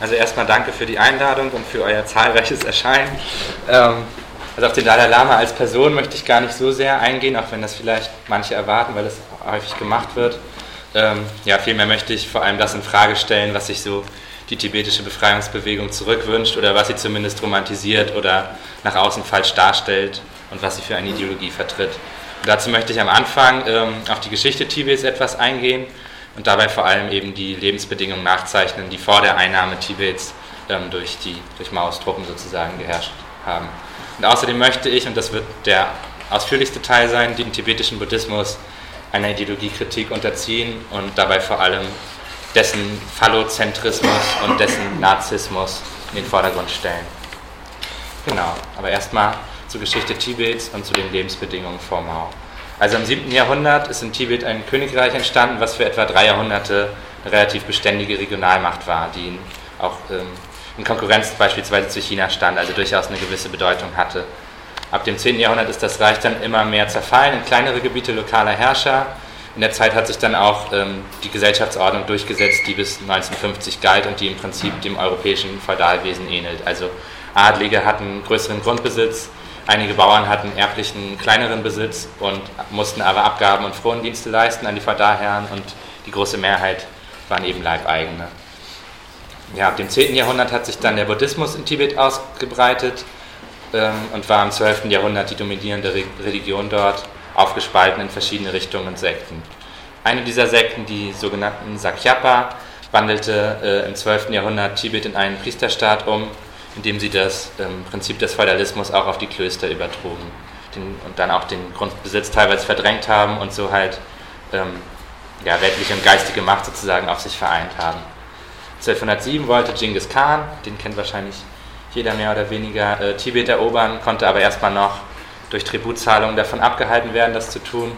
Also erstmal danke für die Einladung und für euer zahlreiches Erscheinen. Ähm, also auf den Dalai Lama als Person möchte ich gar nicht so sehr eingehen, auch wenn das vielleicht manche erwarten, weil das häufig gemacht wird. Ähm, ja, vielmehr möchte ich vor allem das in Frage stellen, was sich so die tibetische Befreiungsbewegung zurückwünscht oder was sie zumindest romantisiert oder nach außen falsch darstellt und was sie für eine Ideologie vertritt. Und dazu möchte ich am Anfang ähm, auf die Geschichte Tibets etwas eingehen und dabei vor allem eben die Lebensbedingungen nachzeichnen, die vor der Einnahme Tibets ähm, durch die durch Maos Truppen sozusagen geherrscht haben. Und außerdem möchte ich, und das wird der ausführlichste Teil sein, den tibetischen Buddhismus einer Ideologiekritik unterziehen und dabei vor allem dessen Phallozentrismus und dessen Narzissmus in den Vordergrund stellen. Genau, aber erstmal zur Geschichte Tibets und zu den Lebensbedingungen vor Mao. Also im 7. Jahrhundert ist in Tibet ein Königreich entstanden, was für etwa drei Jahrhunderte eine relativ beständige Regionalmacht war, die auch ähm, in Konkurrenz beispielsweise zu China stand, also durchaus eine gewisse Bedeutung hatte. Ab dem 10. Jahrhundert ist das Reich dann immer mehr zerfallen in kleinere Gebiete lokaler Herrscher. In der Zeit hat sich dann auch ähm, die Gesellschaftsordnung durchgesetzt, die bis 1950 galt und die im Prinzip dem europäischen Feudalwesen ähnelt. Also Adlige hatten größeren Grundbesitz, einige Bauern hatten erblichen kleineren Besitz und mussten aber Abgaben und Frondienste leisten an die Feudalherren und die große Mehrheit waren eben Leibeigene. Ja, ab dem 10. Jahrhundert hat sich dann der Buddhismus in Tibet ausgebreitet ähm, und war im 12. Jahrhundert die dominierende Religion dort, aufgespalten in verschiedene Richtungen und Sekten. Eine dieser Sekten, die sogenannten Sakyapa, wandelte äh, im 12. Jahrhundert Tibet in einen Priesterstaat um, indem sie das ähm, Prinzip des Feudalismus auch auf die Klöster übertrugen den, und dann auch den Grundbesitz teilweise verdrängt haben und so halt ähm, ja, weltliche und geistige Macht sozusagen auf sich vereint haben. 1207 wollte Genghis Khan, den kennt wahrscheinlich jeder mehr oder weniger, äh, Tibet erobern, konnte aber erstmal noch durch Tributzahlungen davon abgehalten werden, das zu tun.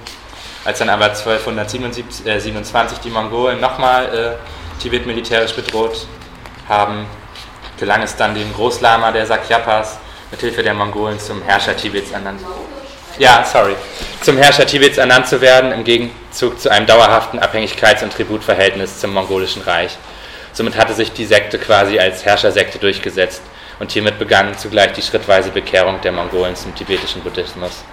Als dann aber 1227 äh, die Mongolen nochmal äh, Tibet militärisch bedroht haben, gelang es dann dem Großlama der Sakyapas mit Hilfe der Mongolen zum Herrscher Tibets ernannt. Ja, sorry. Zum Herrscher Tibets ernannt zu werden, im Gegenzug zu einem dauerhaften Abhängigkeits- und Tributverhältnis zum mongolischen Reich. Somit hatte sich die Sekte quasi als Herrschersekte durchgesetzt und hiermit begann zugleich die schrittweise Bekehrung der Mongolen zum tibetischen Buddhismus.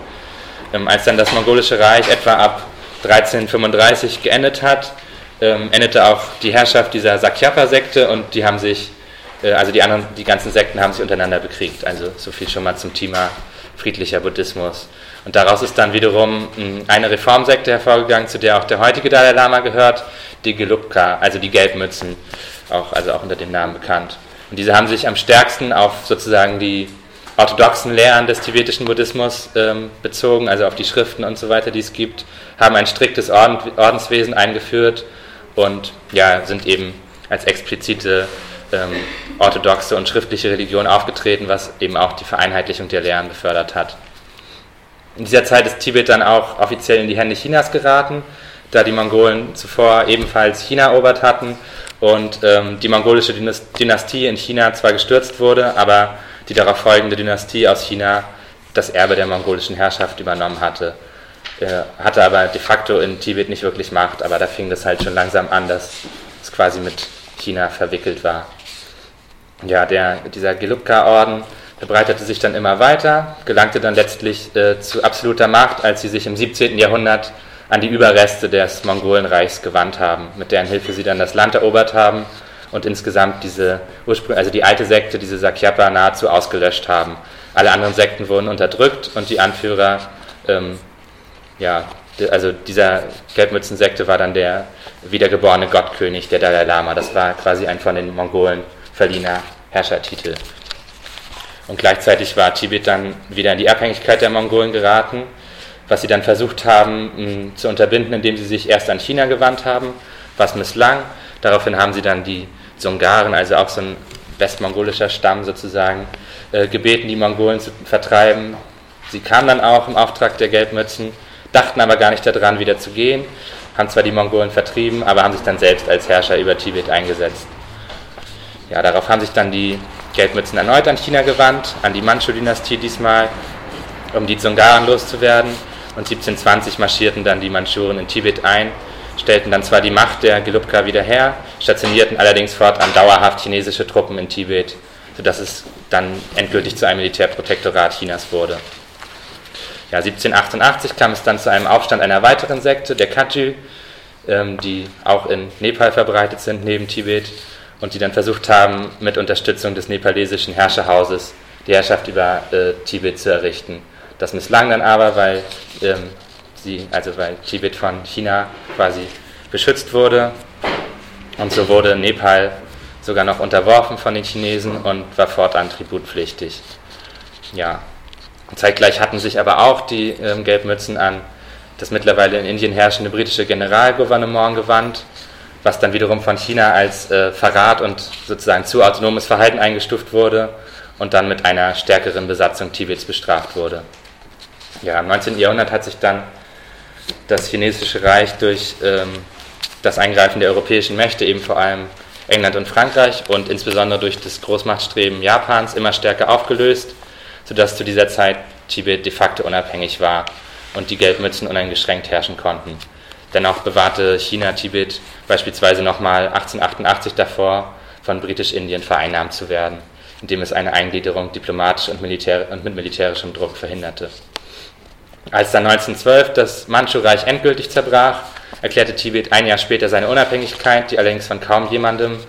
Ähm, als dann das mongolische Reich etwa ab 1335 geendet hat, ähm, endete auch die Herrschaft dieser Sakyapa-Sekte und die haben sich, also die anderen, die ganzen Sekten haben sich untereinander bekriegt. Also so viel schon mal zum Thema friedlicher Buddhismus. Und daraus ist dann wiederum hm, eine Reformsekte hervorgegangen, zu der auch der heutige Dalai Lama gehört, die Gelukka, also die Gelbmützen, auch, also auch unter dem Namen bekannt. Und diese haben sich am stärksten auf sozusagen die orthodoxen Lehren des tibetischen Buddhismus ähm, bezogen, also auf die Schriften und so weiter, die es gibt, haben ein striktes Orden, Ordenswesen eingeführt und ja, sind eben als explizite ähm, orthodoxe und schriftliche Religion aufgetreten, was eben auch die Vereinheitlichung der Lehren befördert hat. In dieser Zeit ist Tibet dann auch offiziell in die Hände Chinas geraten, da die Mongolen zuvor ebenfalls China erobert hatten und ähm, die mongolische Dynastie in China zwar gestürzt wurde, aber die darauf folgende Dynastie aus China das Erbe der mongolischen Herrschaft übernommen hatte. Äh, hatte aber de facto in Tibet nicht wirklich Macht, aber da fing das halt schon langsam an, dass es quasi mit China verwickelt war. Ja, der, dieser Gelukka-Orden verbreitete sich dann immer weiter, gelangte dann letztlich äh, zu absoluter Macht, als sie sich im 17. Jahrhundert an die Überreste des Mongolenreichs gewandt haben, mit deren Hilfe sie dann das Land erobert haben und insgesamt diese Ursprung, also die alte Sekte, diese Sakyapa, nahezu ausgelöscht haben. Alle anderen Sekten wurden unterdrückt und die Anführer, ähm, ja, also dieser Gelbmützensekte war dann der wiedergeborene Gottkönig, der Dalai Lama. Das war quasi ein von den Mongolen verliehener Herrschertitel. Und gleichzeitig war Tibet dann wieder in die Abhängigkeit der Mongolen geraten, was sie dann versucht haben zu unterbinden, indem sie sich erst an China gewandt haben, was misslang. Daraufhin haben sie dann die Sungaren, also auch so ein westmongolischer Stamm sozusagen, äh, gebeten, die Mongolen zu vertreiben. Sie kamen dann auch im Auftrag der Gelbmützen, dachten aber gar nicht daran, wieder zu gehen, haben zwar die Mongolen vertrieben, aber haben sich dann selbst als Herrscher über Tibet eingesetzt. Ja, darauf haben sich dann die Gelbmützen erneut an China gewandt, an die Manchu-Dynastie diesmal, um die Dzungaren loszuwerden. Und 1720 marschierten dann die Mandschuren in Tibet ein, stellten dann zwar die Macht der Gelubka wieder her, stationierten allerdings fortan dauerhaft chinesische Truppen in Tibet, sodass es dann endgültig zu einem Militärprotektorat Chinas wurde. Ja, 1788 kam es dann zu einem Aufstand einer weiteren Sekte, der Kagyu, ähm, die auch in Nepal verbreitet sind, neben Tibet, und die dann versucht haben, mit Unterstützung des nepalesischen Herrscherhauses die Herrschaft über äh, Tibet zu errichten. Das misslang dann aber, weil, ähm, sie, also weil Tibet von China quasi beschützt wurde. Und so wurde Nepal sogar noch unterworfen von den Chinesen und war fortan tributpflichtig. Ja. Zeitgleich hatten sich aber auch die ähm, Gelbmützen an das mittlerweile in Indien herrschende britische Generalgouvernement gewandt, was dann wiederum von China als äh, Verrat und sozusagen zu autonomes Verhalten eingestuft wurde und dann mit einer stärkeren Besatzung Tibets bestraft wurde. Ja, im 19. Jahrhundert hat sich dann das chinesische Reich durch ähm, das Eingreifen der europäischen Mächte, eben vor allem England und Frankreich und insbesondere durch das Großmachtstreben Japans immer stärker aufgelöst, sodass zu dieser Zeit Tibet de facto unabhängig war und die Geldmützen uneingeschränkt herrschen konnten. Dennoch bewahrte China Tibet beispielsweise nochmal 1888 davor, von Britisch-Indien vereinnahmt zu werden, indem es eine Eingliederung diplomatisch und, militär und mit militärischem Druck verhinderte. Als dann 1912 das Mandschu-Reich endgültig zerbrach, erklärte Tibet ein Jahr später seine Unabhängigkeit, die allerdings von kaum jemandem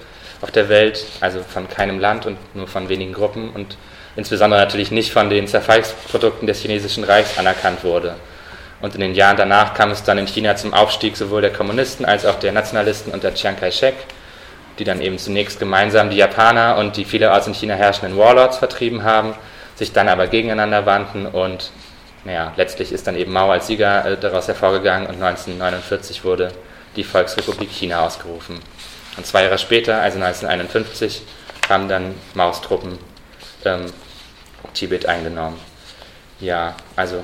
auf der Welt, also von keinem Land und nur von wenigen Gruppen und insbesondere natürlich nicht von den Zerfallsprodukten des chinesischen Reichs anerkannt wurde. Und in den Jahren danach kam es dann in China zum Aufstieg sowohl der Kommunisten als auch der Nationalisten unter Chiang Kai-shek, die dann eben zunächst gemeinsam die Japaner und die vielerorts in China herrschenden Warlords vertrieben haben, sich dann aber gegeneinander wandten und naja, letztlich ist dann eben Mao als Sieger äh, daraus hervorgegangen und 1949 wurde die Volksrepublik China ausgerufen. Und zwei Jahre später, also 1951, haben dann Maos Truppen ähm, Tibet eingenommen. Ja, also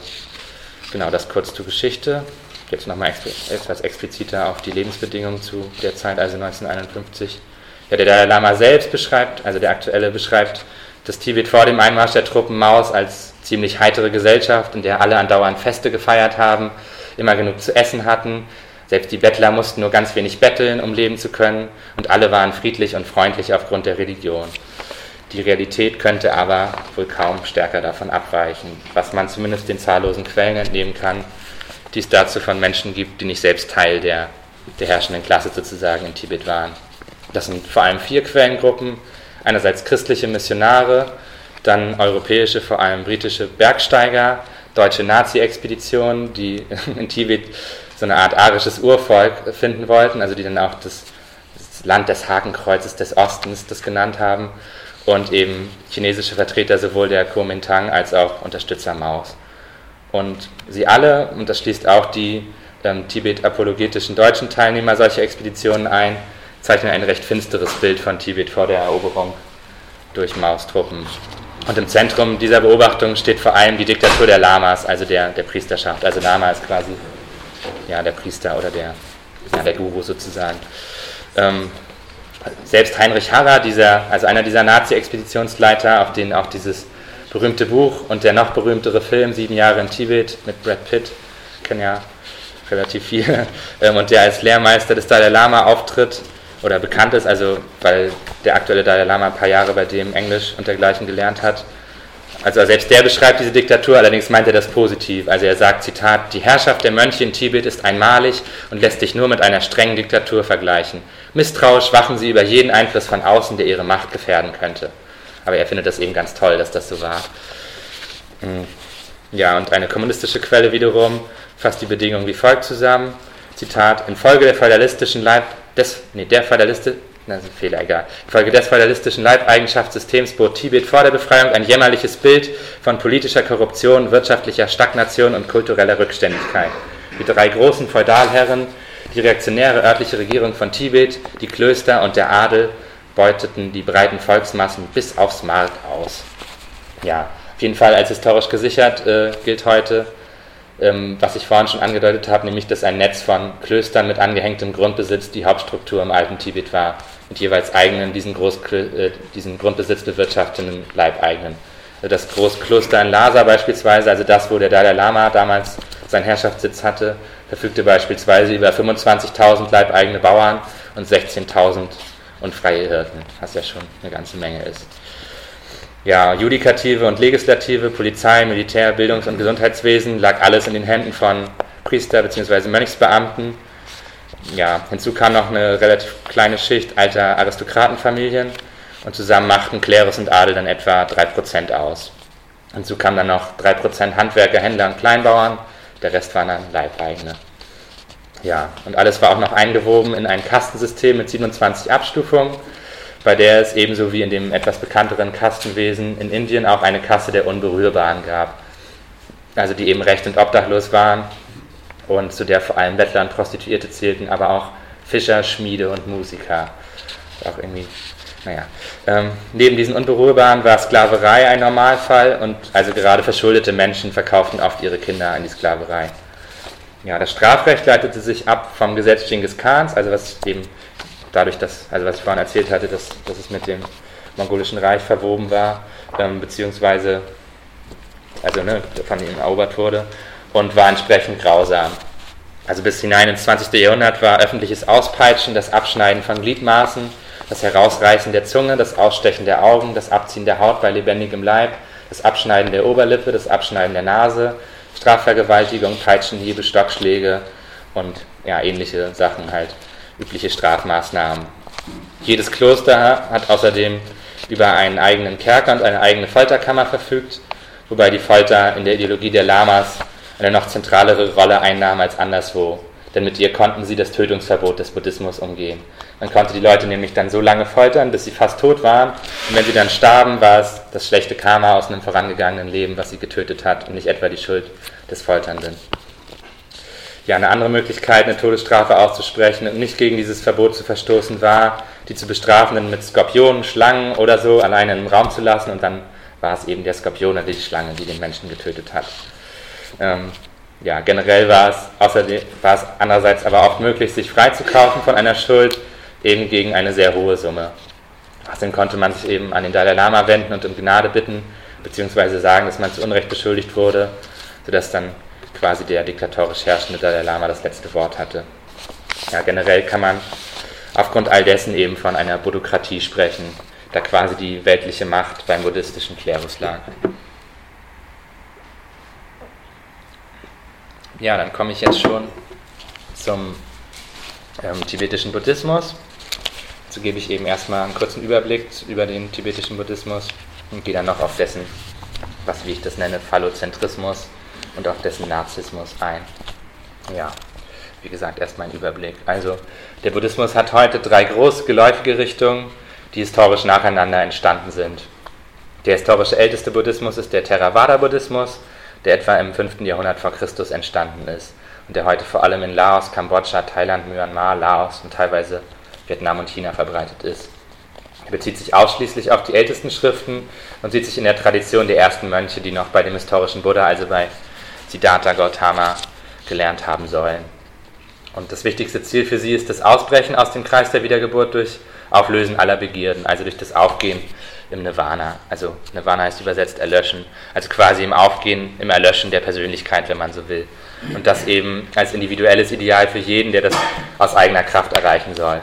Genau, das kurz zur Geschichte. Jetzt nochmal etwas expliziter auf die Lebensbedingungen zu der Zeit, also 1951. Ja, der Dalai Lama selbst beschreibt, also der aktuelle beschreibt das Tibet vor dem Einmarsch der Truppen Maos als ziemlich heitere Gesellschaft, in der alle andauernd Feste gefeiert haben, immer genug zu essen hatten. Selbst die Bettler mussten nur ganz wenig betteln, um leben zu können, und alle waren friedlich und freundlich aufgrund der Religion. Die Realität könnte aber wohl kaum stärker davon abweichen, was man zumindest den zahllosen Quellen entnehmen kann, die es dazu von Menschen gibt, die nicht selbst Teil der, der herrschenden Klasse sozusagen in Tibet waren. Das sind vor allem vier Quellengruppen. Einerseits christliche Missionare, dann europäische, vor allem britische Bergsteiger, deutsche Nazi-Expeditionen, die in Tibet so eine Art arisches Urvolk finden wollten, also die dann auch das, das Land des Hakenkreuzes des Ostens das genannt haben und eben chinesische Vertreter sowohl der Kuomintang als auch Unterstützer Maos. Und sie alle, und das schließt auch die ähm, Tibet-apologetischen deutschen Teilnehmer solcher Expeditionen ein, zeichnen ein recht finsteres Bild von Tibet vor der Eroberung durch Maos Truppen. Und im Zentrum dieser Beobachtung steht vor allem die Diktatur der Lamas, also der, der Priesterschaft. Also Lama ist quasi ja, der Priester oder der, ja, der Guru sozusagen. Ähm, selbst Heinrich Harrer, dieser, also einer dieser Nazi-Expeditionsleiter, auf den auch dieses berühmte Buch und der noch berühmtere Film Sieben Jahre in Tibet mit Brad Pitt, kennen ja relativ viele, ähm, und der als Lehrmeister des Dalai Lama auftritt oder bekannt ist, also weil der aktuelle Dalai Lama ein paar Jahre bei dem Englisch und dergleichen gelernt hat, also selbst der beschreibt diese Diktatur, allerdings meint er das positiv. Also er sagt, Zitat, die Herrschaft der Mönche in Tibet ist einmalig und lässt sich nur mit einer strengen Diktatur vergleichen. Misstrauisch wachen sie über jeden Einfluss von außen, der ihre Macht gefährden könnte. Aber er findet das eben ganz toll, dass das so war. Hm. Ja, und eine kommunistische Quelle wiederum fasst die Bedingungen wie folgt zusammen. Zitat, infolge der feudalistischen Leib des, nee, der feudaliste, das ist ein Fehler, egal. Infolge des feudalistischen Leibeigenschaftssystems bot Tibet vor der Befreiung ein jämmerliches Bild von politischer Korruption, wirtschaftlicher Stagnation und kultureller Rückständigkeit. Die drei großen Feudalherren, die reaktionäre örtliche Regierung von Tibet, die Klöster und der Adel beuteten die breiten Volksmassen bis aufs Mark aus. Ja, auf jeden Fall als historisch gesichert äh, gilt heute, ähm, was ich vorhin schon angedeutet habe, nämlich dass ein Netz von Klöstern mit angehängtem Grundbesitz die Hauptstruktur im alten Tibet war, mit jeweils eigenen, diesen, äh, diesen Grundbesitz bewirtschaftenden Leibeigenen. Das Großkloster in Lhasa beispielsweise, also das, wo der Dalai Lama damals seinen Herrschaftssitz hatte, verfügte beispielsweise über 25.000 leibeigene Bauern und 16.000 und freie Hirten, was ja schon eine ganze Menge ist. Ja, Judikative und Legislative, Polizei, Militär, Bildungs- und Gesundheitswesen lag alles in den Händen von Priester bzw. Mönchsbeamten. Ja, hinzu kam noch eine relativ kleine Schicht alter Aristokratenfamilien und zusammen machten Klerus und Adel dann etwa 3% aus. Hinzu kamen dann noch 3% Handwerker, Händler und Kleinbauern, der Rest waren dann Leibeigene. Ja, und alles war auch noch eingewoben in ein Kastensystem mit 27 Abstufungen, bei der es ebenso wie in dem etwas bekannteren Kastenwesen in Indien auch eine Kasse der Unberührbaren gab. Also die eben recht und obdachlos waren und zu der vor allem Bettler und Prostituierte zählten, aber auch Fischer, Schmiede und Musiker. Auch irgendwie, naja. Ähm, neben diesen Unberührbaren war Sklaverei ein Normalfall und also gerade verschuldete Menschen verkauften oft ihre Kinder an die Sklaverei. Ja, das Strafrecht leitete sich ab vom Gesetz Genghis Khans, also was eben dadurch, dass, also was ich vorhin erzählt hatte, dass, dass es mit dem mongolischen Reich verwoben war, ähm, beziehungsweise also ne, von ihm erobert wurde und war entsprechend grausam. Also bis hinein ins 20. Jahrhundert war öffentliches Auspeitschen, das Abschneiden von Gliedmaßen, das Herausreißen der Zunge, das Ausstechen der Augen, das Abziehen der Haut bei lebendigem Leib, das Abschneiden der Oberlippe, das Abschneiden der Nase, Strafvergewaltigung, Peitschenhiebe, Stockschläge und ja, ähnliche Sachen halt, übliche Strafmaßnahmen. Jedes Kloster hat außerdem über einen eigenen Kerker und eine eigene Folterkammer verfügt, wobei die Folter in der Ideologie der Lamas eine noch zentralere Rolle einnahm als anderswo, denn mit ihr konnten sie das Tötungsverbot des Buddhismus umgehen. Man konnte die Leute nämlich dann so lange foltern, bis sie fast tot waren. Und wenn sie dann starben, war es das schlechte Karma aus einem vorangegangenen Leben, was sie getötet hat und nicht etwa die Schuld des Folternden. Ja, eine andere Möglichkeit, eine Todesstrafe auszusprechen und nicht gegen dieses Verbot zu verstoßen, war, die zu Bestrafenden mit Skorpionen, Schlangen oder so alleine im Raum zu lassen und dann war es eben der Skorpion oder die Schlange, die den Menschen getötet hat. Ähm, ja, generell war es, außerdem, war es andererseits aber auch möglich, sich freizukaufen von einer Schuld, eben gegen eine sehr hohe Summe. Außerdem konnte man sich eben an den Dalai Lama wenden und um Gnade bitten, beziehungsweise sagen, dass man zu Unrecht beschuldigt wurde, sodass dann quasi der diktatorisch herrschende Dalai Lama das letzte Wort hatte. Ja, generell kann man aufgrund all dessen eben von einer Buddhokratie sprechen, da quasi die weltliche Macht beim buddhistischen Klerus lag. Ja, dann komme ich jetzt schon zum ähm, tibetischen Buddhismus. So gebe ich eben erstmal einen kurzen Überblick über den tibetischen Buddhismus und gehe dann noch auf dessen, was wie ich das nenne, Phallozentrismus und auf dessen Narzissmus ein. Ja, wie gesagt, erstmal ein Überblick. Also, der Buddhismus hat heute drei groß geläufige Richtungen, die historisch nacheinander entstanden sind. Der historisch älteste Buddhismus ist der Theravada-Buddhismus, der etwa im 5. Jahrhundert vor Christus entstanden ist und der heute vor allem in Laos, Kambodscha, Thailand, Myanmar, Laos und teilweise Vietnam und China verbreitet ist. Er bezieht sich ausschließlich auf die ältesten Schriften und sieht sich in der Tradition der ersten Mönche, die noch bei dem historischen Buddha, also bei Siddhartha Gautama, gelernt haben sollen. Und das wichtigste Ziel für sie ist das Ausbrechen aus dem Kreis der Wiedergeburt durch Auflösen aller Begierden, also durch das Aufgehen im Nirvana. Also Nirvana heißt übersetzt erlöschen, also quasi im Aufgehen, im Erlöschen der Persönlichkeit, wenn man so will. Und das eben als individuelles Ideal für jeden, der das aus eigener Kraft erreichen soll.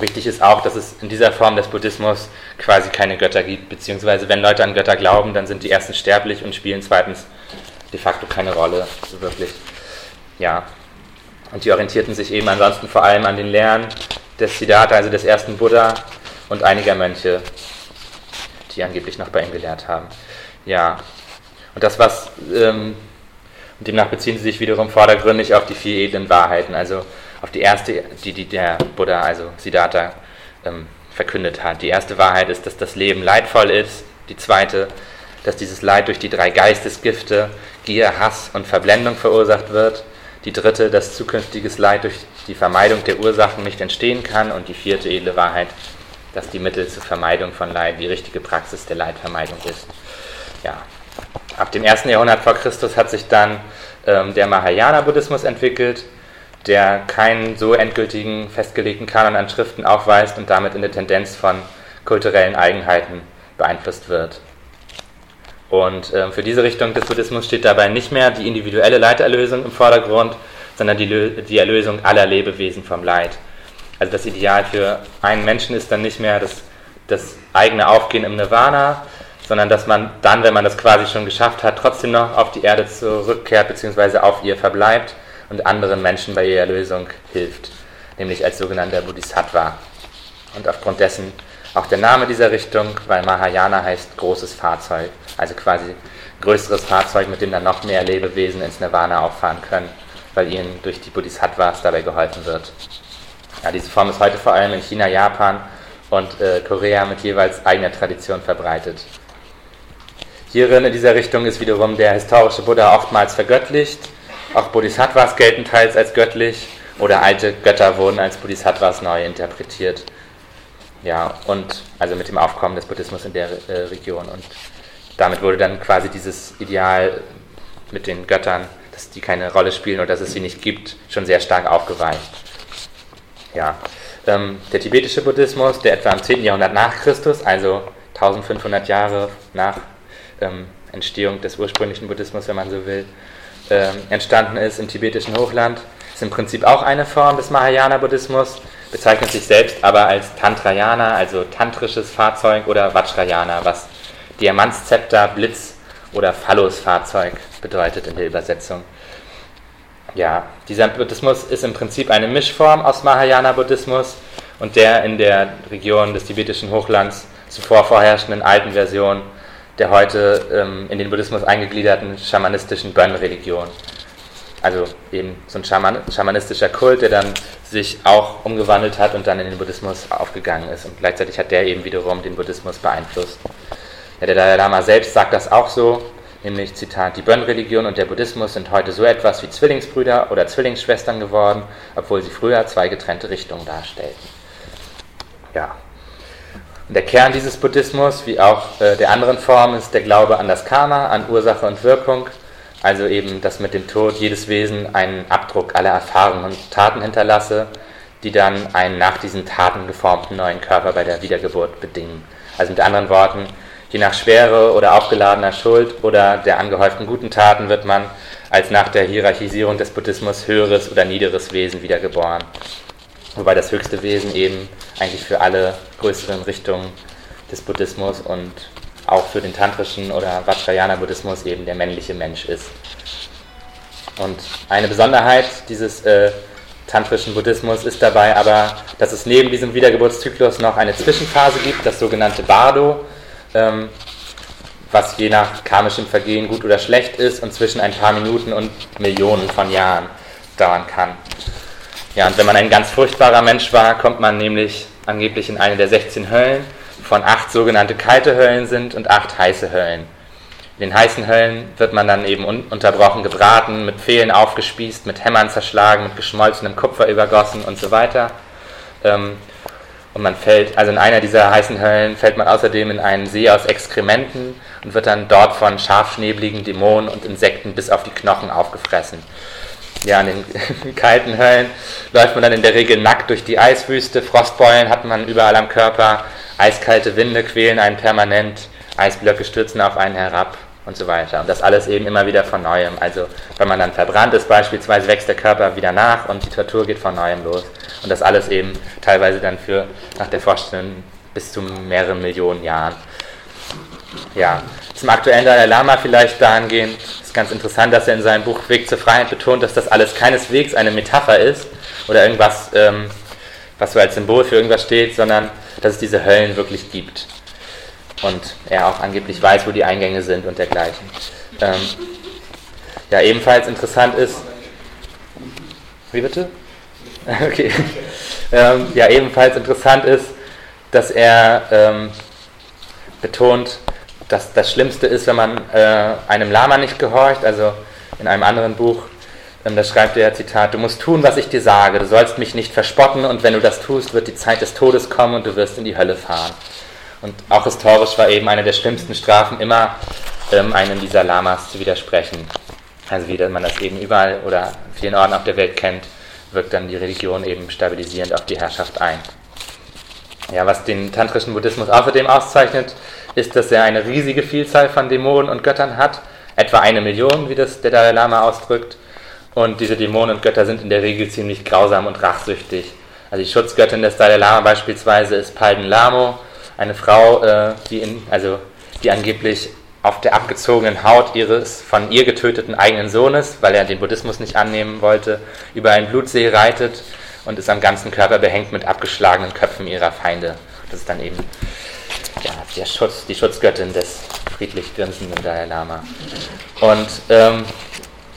Wichtig ist auch, dass es in dieser Form des Buddhismus quasi keine Götter gibt, beziehungsweise wenn Leute an Götter glauben, dann sind die erstens sterblich und spielen zweitens de facto keine Rolle, so wirklich. Ja. Und die orientierten sich eben ansonsten vor allem an den Lehren des Siddhartha, also des ersten Buddha und einiger Mönche, die angeblich noch bei ihm gelehrt haben. Ja. Und das, was ähm, demnach beziehen sie sich wiederum vordergründig auf die vier edlen Wahrheiten, also auf die erste, die, die der Buddha, also Siddhartha, ähm, verkündet hat. Die erste Wahrheit ist, dass das Leben leidvoll ist. Die zweite, dass dieses Leid durch die drei Geistesgifte, Gier, Hass und Verblendung verursacht wird. Die dritte, dass zukünftiges Leid durch die Vermeidung der Ursachen nicht entstehen kann. Und die vierte edle Wahrheit, dass die Mittel zur Vermeidung von Leid die richtige Praxis der Leidvermeidung ist. Ja. Ab dem ersten Jahrhundert vor Christus hat sich dann ähm, der Mahayana-Buddhismus entwickelt, der keinen so endgültigen festgelegten Kanon an Schriften aufweist und damit in der Tendenz von kulturellen Eigenheiten beeinflusst wird. Und äh, für diese Richtung des Buddhismus steht dabei nicht mehr die individuelle Leiterlösung im Vordergrund, sondern die, die Erlösung aller Lebewesen vom Leid. Also das Ideal für einen Menschen ist dann nicht mehr das, das eigene Aufgehen im Nirvana, sondern dass man dann, wenn man das quasi schon geschafft hat, trotzdem noch auf die Erde zurückkehrt bzw. auf ihr verbleibt und anderen Menschen bei ihrer Erlösung hilft, nämlich als sogenannter Bodhisattva. Und aufgrund dessen auch der Name dieser Richtung, weil Mahayana heißt großes Fahrzeug, also quasi größeres Fahrzeug, mit dem dann noch mehr Lebewesen ins Nirvana auffahren können, weil ihnen durch die Bodhisattvas dabei geholfen wird. Ja, diese Form ist heute vor allem in China, Japan und äh, Korea mit jeweils eigener Tradition verbreitet. Hierin in dieser Richtung ist wiederum der historische Buddha oftmals vergöttlicht. Auch Bodhisattvas gelten teils als göttlich oder alte Götter wurden als Bodhisattvas neu interpretiert. Ja, und also mit dem Aufkommen des Buddhismus in der äh, Region. Und damit wurde dann quasi dieses Ideal mit den Göttern, dass die keine Rolle spielen oder dass es sie nicht gibt, schon sehr stark aufgeweicht. Ja, ähm, der tibetische Buddhismus, der etwa im 10. Jahrhundert nach Christus, also 1500 Jahre nach ähm, Entstehung des ursprünglichen Buddhismus, wenn man so will, ähm, entstanden ist im tibetischen Hochland, ist im Prinzip auch eine Form des Mahayana-Buddhismus, bezeichnet sich selbst aber als Tantrayana, also tantrisches Fahrzeug oder Vajrayana, was Diamantszepter, Blitz oder Phallus-Fahrzeug bedeutet in der Übersetzung. Ja, dieser Buddhismus ist im Prinzip eine Mischform aus Mahayana-Buddhismus und der in der Region des tibetischen Hochlands zuvor vorherrschenden alten Version der heute ähm, in den Buddhismus eingegliederten schamanistischen Bön-Religion also eben so ein Schaman, schamanistischer Kult, der dann sich auch umgewandelt hat und dann in den Buddhismus aufgegangen ist. Und gleichzeitig hat der eben wiederum den Buddhismus beeinflusst. Ja, der Dalai Lama selbst sagt das auch so, nämlich Zitat, die Bön-Religion und der Buddhismus sind heute so etwas wie Zwillingsbrüder oder Zwillingsschwestern geworden, obwohl sie früher zwei getrennte Richtungen darstellten. Ja. Und der Kern dieses Buddhismus, wie auch äh, der anderen Formen, ist der Glaube an das Karma, an Ursache und Wirkung also eben, dass mit dem Tod jedes Wesen einen Abdruck aller Erfahrungen und Taten hinterlasse, die dann einen nach diesen Taten geformten neuen Körper bei der Wiedergeburt bedingen. Also mit anderen Worten, je nach Schwere oder aufgeladener Schuld oder der angehäuften guten Taten wird man als nach der Hierarchisierung des Buddhismus höheres oder niederes Wesen wiedergeboren. Wobei das höchste Wesen eben eigentlich für alle größeren Richtungen des Buddhismus und auch für den tantrischen oder Vajrayana-Buddhismus eben der männliche Mensch ist. Und eine Besonderheit dieses äh, tantrischen Buddhismus ist dabei aber, dass es neben diesem Wiedergeburtszyklus noch eine Zwischenphase gibt, das sogenannte Bardo, ähm, was je nach karmischem Vergehen gut oder schlecht ist und zwischen ein paar Minuten und Millionen von Jahren dauern kann. Ja, und wenn man ein ganz furchtbarer Mensch war, kommt man nämlich angeblich in eine der 16 Höllen von acht sogenannte kalte Höllen sind und acht heiße Höllen. In den heißen Höllen wird man dann eben unterbrochen gebraten, mit Pfählen aufgespießt, mit Hämmern zerschlagen, mit geschmolzenem Kupfer übergossen und so weiter. Ähm, und man fällt, also in einer dieser heißen Höllen fällt man außerdem in einen See aus Exkrementen und wird dann dort von scharfschnebligen Dämonen und Insekten bis auf die Knochen aufgefressen. Ja, in den kalten Höllen läuft man dann in der Regel nackt durch die Eiswüste, Frostbeulen hat man überall am Körper, Eiskalte Winde quälen einen permanent, Eisblöcke stürzen auf einen herab und so weiter. Und das alles eben immer wieder von neuem. Also wenn man dann verbrannt ist beispielsweise, wächst der Körper wieder nach und die Tortur geht von neuem los. Und das alles eben teilweise dann für nach der Vorstellung bis zu mehreren Millionen Jahren. Ja, zum aktuellen Dalai Lama vielleicht dahingehend ist ganz interessant, dass er in seinem Buch Weg zur Freiheit betont, dass das alles keineswegs eine Metapher ist oder irgendwas, ähm, was so als Symbol für irgendwas steht, sondern dass es diese Höllen wirklich gibt. Und er auch angeblich weiß, wo die Eingänge sind und dergleichen. Ähm, ja, ebenfalls interessant ist. Wie bitte? Okay. Ähm, ja, ebenfalls interessant ist, dass er ähm, betont, dass das Schlimmste ist, wenn man äh, einem Lama nicht gehorcht. Also in einem anderen Buch ähm, da schreibt er, Zitat, du musst tun, was ich dir sage, du sollst mich nicht verspotten und wenn du das tust, wird die Zeit des Todes kommen und du wirst in die Hölle fahren. Und auch historisch war eben eine der schlimmsten Strafen immer, ähm, einem dieser Lamas zu widersprechen. Also wie man das eben überall oder vielen Orten auf der Welt kennt, wirkt dann die Religion eben stabilisierend auf die Herrschaft ein. Ja, was den tantrischen Buddhismus außerdem auszeichnet, ist, dass er eine riesige Vielzahl von Dämonen und Göttern hat, etwa eine Million, wie das der Dalai Lama ausdrückt. Und diese Dämonen und Götter sind in der Regel ziemlich grausam und rachsüchtig. Also die Schutzgöttin des Dalai Lama beispielsweise ist Palden Lamo, eine Frau, äh, die, in, also, die angeblich auf der abgezogenen Haut ihres von ihr getöteten eigenen Sohnes, weil er den Buddhismus nicht annehmen wollte, über einen Blutsee reitet und ist am ganzen Körper behängt mit abgeschlagenen Köpfen ihrer Feinde. Das ist dann eben ja, der Schutz, die Schutzgöttin des friedlich grinsenden Dalai Lama. Und ähm,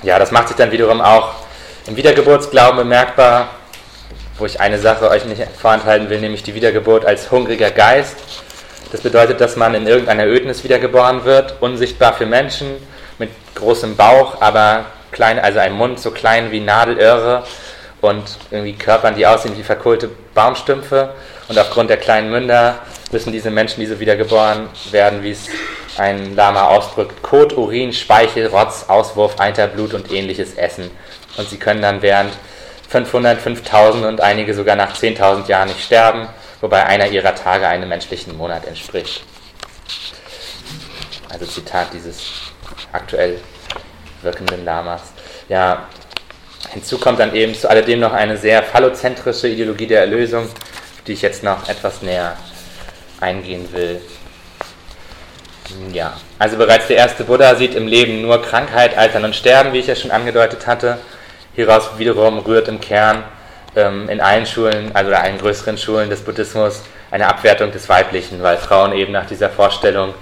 ja, das macht sich dann wiederum auch im Wiedergeburtsglauben bemerkbar, wo ich eine Sache euch nicht vorenthalten will, nämlich die Wiedergeburt als hungriger Geist. Das bedeutet, dass man in irgendeiner Ödnis wiedergeboren wird, unsichtbar für Menschen, mit großem Bauch, aber klein, also ein Mund so klein wie Nadelöhre und irgendwie Körpern, die aussehen wie verkohlte Baumstümpfe. Und aufgrund der kleinen Münder müssen diese Menschen, die so wiedergeboren werden, wie es ein Lama ausdrückt, Kot, Urin, Speichel, Rotz, Auswurf, Eiterblut und ähnliches essen. Und sie können dann während 500, 5000 und einige sogar nach 10.000 Jahren nicht sterben, wobei einer ihrer Tage einem menschlichen Monat entspricht. Also Zitat dieses aktuell wirkenden Lamas. Ja, hinzu kommt dann eben zu alledem noch eine sehr phallozentrische Ideologie der Erlösung, auf die ich jetzt noch etwas näher eingehen will. Ja, also bereits der erste Buddha sieht im Leben nur Krankheit, Altern und Sterben, wie ich ja schon angedeutet hatte. Hieraus wiederum rührt im Kern ähm, in allen Schulen, also in allen größeren Schulen des Buddhismus, eine Abwertung des Weiblichen, weil Frauen eben nach dieser Vorstellung,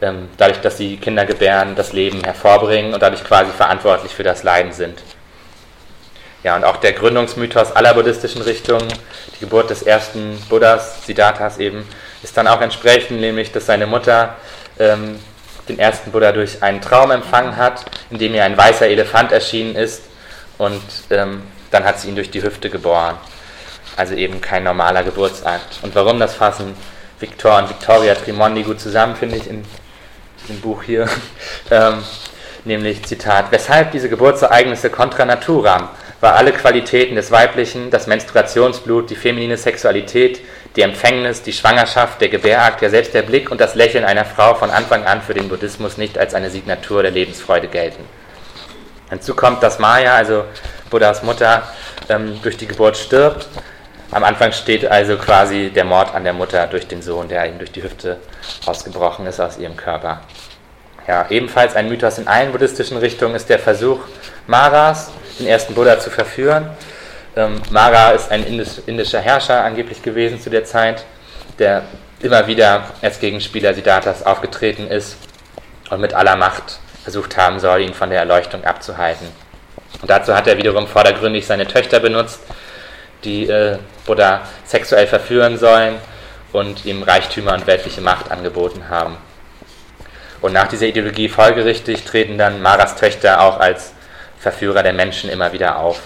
ähm, dadurch, dass sie Kinder gebären, das Leben hervorbringen und dadurch quasi verantwortlich für das Leiden sind. Ja, und auch der Gründungsmythos aller buddhistischen Richtungen, die Geburt des ersten Buddhas, Siddharthas eben, ist dann auch entsprechend, nämlich dass seine Mutter ähm, den ersten Buddha durch einen Traum empfangen hat, in dem ihr ein weißer Elefant erschienen ist und ähm, dann hat sie ihn durch die Hüfte geboren. Also eben kein normaler Geburtsakt. Und warum das fassen Victor und Victoria Trimondi gut zusammen, finde ich in diesem Buch hier. ähm, nämlich Zitat, weshalb diese Geburtsereignisse contra naturam, war alle Qualitäten des Weiblichen, das Menstruationsblut, die feminine Sexualität, die Empfängnis, die Schwangerschaft, der Gebärakt, ja selbst der Blick und das Lächeln einer Frau von Anfang an für den Buddhismus nicht als eine Signatur der Lebensfreude gelten. Hinzu kommt, dass Maya, also Buddhas Mutter, ähm, durch die Geburt stirbt. Am Anfang steht also quasi der Mord an der Mutter durch den Sohn, der ihm durch die Hüfte ausgebrochen ist aus ihrem Körper. Ja, ebenfalls ein Mythos in allen buddhistischen Richtungen ist der Versuch Maras, den ersten Buddha zu verführen. Ähm, Mara ist ein indisch, indischer Herrscher angeblich gewesen zu der Zeit, der immer wieder als Gegenspieler Siddharthas aufgetreten ist und mit aller Macht versucht haben soll, ihn von der Erleuchtung abzuhalten. Und dazu hat er wiederum vordergründig seine Töchter benutzt, die äh, Buddha sexuell verführen sollen und ihm Reichtümer und weltliche Macht angeboten haben. Und nach dieser Ideologie folgerichtig treten dann Maras Töchter auch als Verführer der Menschen immer wieder auf.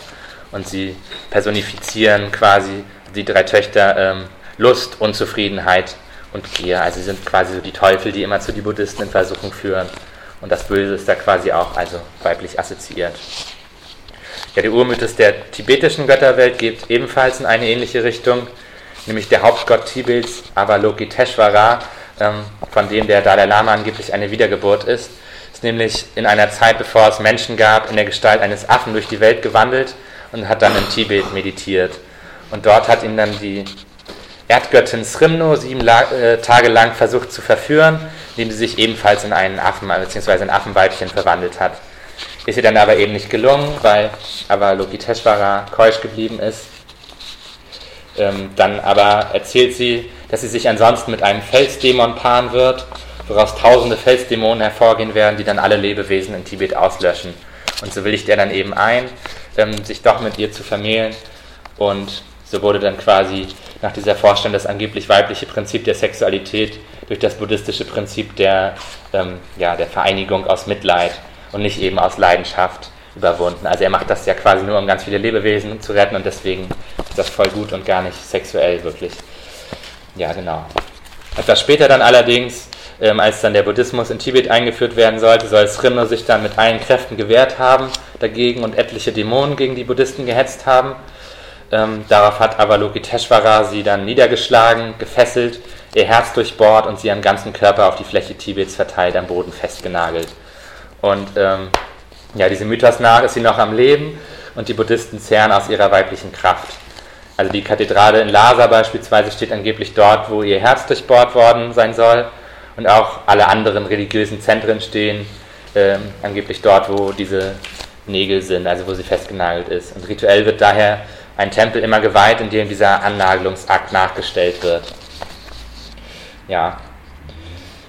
Und sie personifizieren quasi die drei Töchter ähm, Lust, Unzufriedenheit und Gier. Also sie sind quasi so die Teufel, die immer zu den Buddhisten in Versuchung führen und das Böse ist da quasi auch also weiblich assoziiert. Ja, der Urmythos der tibetischen Götterwelt geht ebenfalls in eine ähnliche Richtung, nämlich der Hauptgott Tibets, Avalokiteshvara, ähm, von dem der Dalai Lama angeblich eine Wiedergeburt ist, ist nämlich in einer Zeit, bevor es Menschen gab, in der Gestalt eines Affen durch die Welt gewandelt und hat dann in Tibet meditiert. Und dort hat ihn dann die Erdgöttin Srimno sieben äh, Tage lang versucht zu verführen, indem sie sich ebenfalls in einen Affen bzw. ein Affenweibchen verwandelt hat. Ist ihr dann aber eben nicht gelungen, weil Avalokiteshvara keusch geblieben ist. Ähm, dann aber erzählt sie, dass sie sich ansonsten mit einem Felsdämon paaren wird, woraus tausende Felsdämonen hervorgehen werden, die dann alle Lebewesen in Tibet auslöschen. Und so willigt er dann eben ein, ähm, sich doch mit ihr zu vermählen. Und so wurde dann quasi nach dieser Vorstellung das angeblich weibliche Prinzip der Sexualität durch das buddhistische Prinzip der, ähm, ja, der Vereinigung aus Mitleid und nicht eben aus Leidenschaft überwunden. Also er macht das ja quasi nur, um ganz viele Lebewesen zu retten und deswegen ist das voll gut und gar nicht sexuell wirklich. Ja, genau. Etwas später dann allerdings, ähm, als dann der Buddhismus in Tibet eingeführt werden sollte, soll Srimno sich dann mit allen Kräften gewehrt haben dagegen und etliche Dämonen gegen die Buddhisten gehetzt haben. Ähm, darauf hat Avalokiteshvara sie dann niedergeschlagen, gefesselt, ihr Herz durchbohrt und sie am ganzen Körper auf die Fläche Tibets verteilt am Boden festgenagelt. Und ähm, ja, diesem Mythos nach ist sie noch am Leben und die Buddhisten zehren aus ihrer weiblichen Kraft. Also die Kathedrale in Lhasa beispielsweise steht angeblich dort, wo ihr Herz durchbohrt worden sein soll. Und auch alle anderen religiösen Zentren stehen ähm, angeblich dort, wo diese Nägel sind, also wo sie festgenagelt ist. Und rituell wird daher ein Tempel immer geweiht, in dem dieser Annagelungsakt nachgestellt wird. Ja.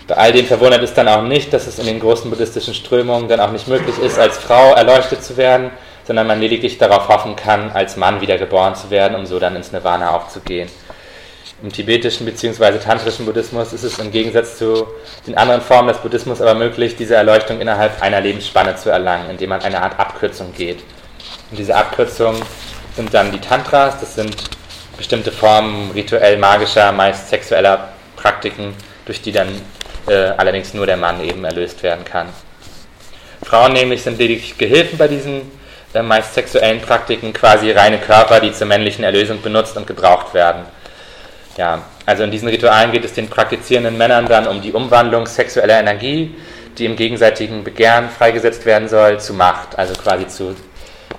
Bei all dem verwundert es dann auch nicht, dass es in den großen buddhistischen Strömungen dann auch nicht möglich ist, als Frau erleuchtet zu werden, sondern man lediglich darauf hoffen kann, als Mann wiedergeboren zu werden, um so dann ins Nirvana aufzugehen. Im tibetischen bzw. tantrischen Buddhismus ist es im Gegensatz zu den anderen Formen des Buddhismus aber möglich, diese Erleuchtung innerhalb einer Lebensspanne zu erlangen, indem man eine Art Abkürzung geht. Und diese Abkürzung sind dann die Tantras, das sind bestimmte Formen rituell magischer, meist sexueller Praktiken, durch die dann äh, allerdings nur der Mann eben erlöst werden kann. Frauen nämlich sind lediglich Gehilfen bei diesen äh, meist sexuellen Praktiken, quasi reine Körper, die zur männlichen Erlösung benutzt und gebraucht werden. Ja, also in diesen Ritualen geht es den praktizierenden Männern dann um die Umwandlung sexueller Energie, die im gegenseitigen Begehren freigesetzt werden soll, zu Macht, also quasi zu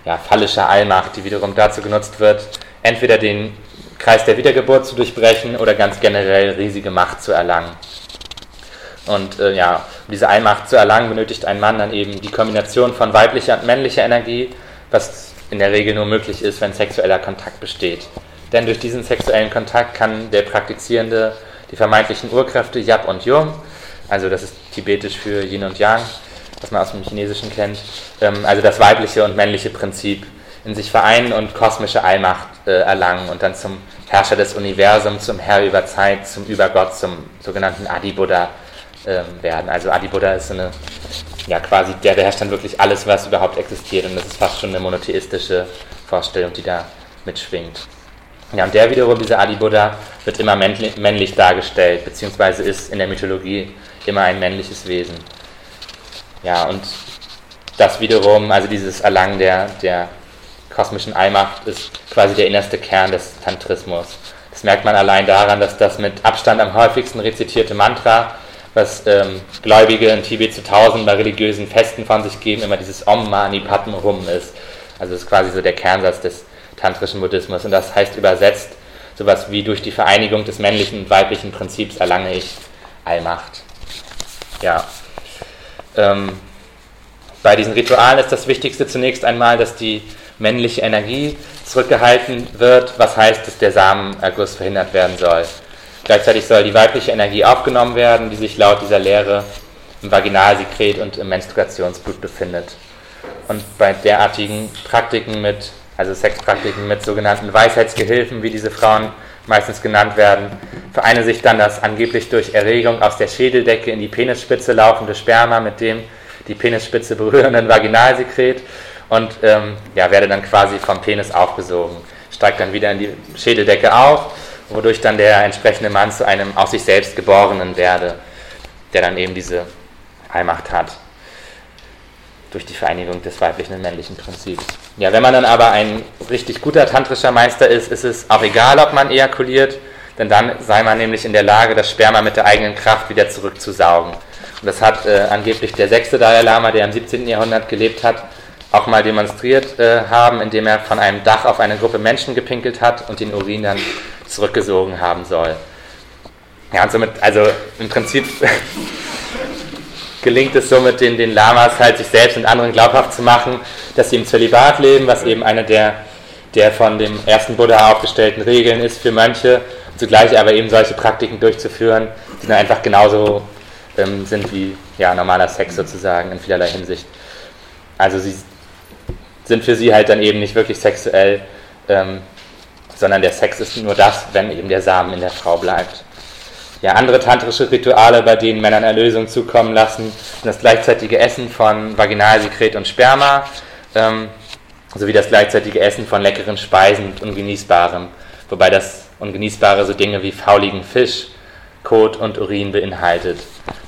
ja, fallischer Allmacht, die wiederum dazu genutzt wird, entweder den Kreis der Wiedergeburt zu durchbrechen oder ganz generell riesige Macht zu erlangen. Und äh, ja, um diese Allmacht zu erlangen, benötigt ein Mann dann eben die Kombination von weiblicher und männlicher Energie, was in der Regel nur möglich ist, wenn sexueller Kontakt besteht. Denn durch diesen sexuellen Kontakt kann der Praktizierende die vermeintlichen Urkräfte Yap und Yum, also das ist tibetisch für Yin und Yang, was man aus dem Chinesischen kennt, ähm, also das weibliche und männliche Prinzip in sich vereinen und kosmische Allmacht äh, erlangen und dann zum Herrscher des Universums, zum Herr über Zeit, zum Übergott, zum sogenannten Adi-Buddha ähm, werden. Also Adi-Buddha ist so eine, ja quasi, der beherrscht dann wirklich alles, was überhaupt existiert und das ist fast schon eine monotheistische Vorstellung, die da mitschwingt. Ja, und der wiederum, dieser Adi-Buddha, wird immer männlich dargestellt, beziehungsweise ist in der Mythologie immer ein männliches Wesen. Ja, und das wiederum, also dieses Erlangen der, der kosmischen Allmacht, ist quasi der innerste Kern des Tantrismus. Das merkt man allein daran, dass das mit Abstand am häufigsten rezitierte Mantra, was ähm, Gläubige in Tibet zu tausend bei religiösen Festen von sich geben, immer dieses Om Mani Padme Hum ist. Also das ist quasi so der Kernsatz des tantrischen Buddhismus. Und das heißt übersetzt sowas wie durch die Vereinigung des männlichen und weiblichen Prinzips erlange ich Allmacht. Ja. Ähm, bei diesen Ritualen ist das Wichtigste zunächst einmal, dass die männliche Energie zurückgehalten wird, was heißt, dass der Samenerguss verhindert werden soll. Gleichzeitig soll die weibliche Energie aufgenommen werden, die sich laut dieser Lehre im Vaginalsekret und im Menstruationsblut befindet. Und bei derartigen Praktiken mit also Sexpraktiken mit sogenannten Weisheitsgehilfen, wie diese Frauen meistens genannt werden, vereine sich dann das angeblich durch Erregung aus der Schädeldecke in die Penisspitze laufende Sperma mit dem die Penisspitze berührenden Vaginalsekret und ähm, ja, werde dann quasi vom Penis aufgesogen, steigt dann wieder in die Schädeldecke auf, wodurch dann der entsprechende Mann zu einem aus sich selbst geborenen werde, der dann eben diese Allmacht hat durch die Vereinigung des weiblichen und männlichen Prinzips. Ja, wenn man dann aber ein richtig guter tantrischer Meister ist, ist es auch egal, ob man ejakuliert, denn dann sei man nämlich in der Lage, das Sperma mit der eigenen Kraft wieder zurückzusaugen. Und das hat äh, angeblich der sechste Dalai Lama, der im 17. Jahrhundert gelebt hat, auch mal demonstriert äh, haben, indem er von einem Dach auf eine Gruppe Menschen gepinkelt hat und den Urin dann zurückgesogen haben soll. Ja, und somit, also im Prinzip gelingt es somit den, den Lamas halt sich selbst und anderen glaubhaft zu machen, dass sie im Zölibat leben, was eben eine der, der von dem ersten Buddha aufgestellten Regeln ist für Mönche, zugleich aber eben solche Praktiken durchzuführen, die dann einfach genauso ähm, sind wie ja, normaler Sex sozusagen in vielerlei Hinsicht. Also sie sind für sie halt dann eben nicht wirklich sexuell, ähm, sondern der Sex ist nur das, wenn eben der Samen in der Frau bleibt ja, andere tantrische Rituale, bei denen Männern Erlösung zukommen lassen, das gleichzeitige Essen von Vaginalsekret und Sperma, ähm, sowie das gleichzeitige Essen von leckeren Speisen und Ungenießbarem, wobei das Ungenießbare so Dinge wie fauligen Fisch, Kot und Urin beinhaltet.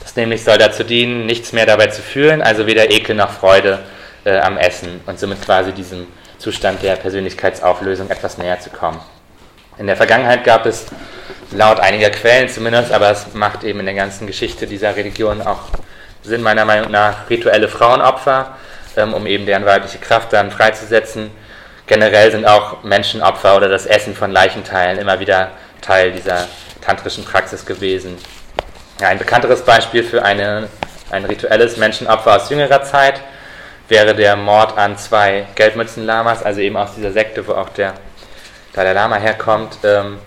Das nämlich soll dazu dienen, nichts mehr dabei zu fühlen, also weder Ekel noch Freude äh, am Essen und somit quasi diesem Zustand der Persönlichkeitsauflösung etwas näher zu kommen. In der Vergangenheit gab es laut einiger Quellen zumindest, aber es macht eben in der ganzen Geschichte dieser Religion auch Sinn, meiner Meinung nach, rituelle Frauenopfer, ähm, um eben deren weibliche Kraft dann freizusetzen. Generell sind auch Menschenopfer oder das Essen von Leichenteilen immer wieder Teil dieser tantrischen Praxis gewesen. Ja, ein bekannteres Beispiel für eine, ein rituelles Menschenopfer aus jüngerer Zeit wäre der Mord an zwei Gelbmützen-Lamas, also eben aus dieser Sekte, wo auch der Dalai Lama herkommt, ähm,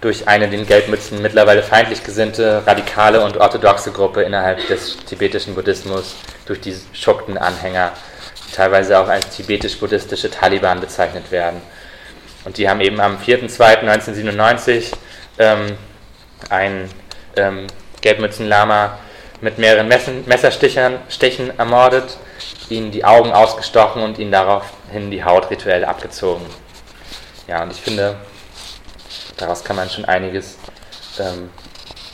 durch eine den Gelbmützen mittlerweile feindlich gesinnte radikale und orthodoxe Gruppe innerhalb des tibetischen Buddhismus, durch die Shukten-Anhänger, die teilweise auch als tibetisch-buddhistische Taliban bezeichnet werden. Und die haben eben am 4.2.1997 ähm, ein ähm, Gelbmützen-Lama mit mehreren Messen, Messerstichen ermordet, ihnen die Augen ausgestochen und ihnen daraufhin die Haut rituell abgezogen. Ja, und ich finde, daraus kann man schon einiges ähm,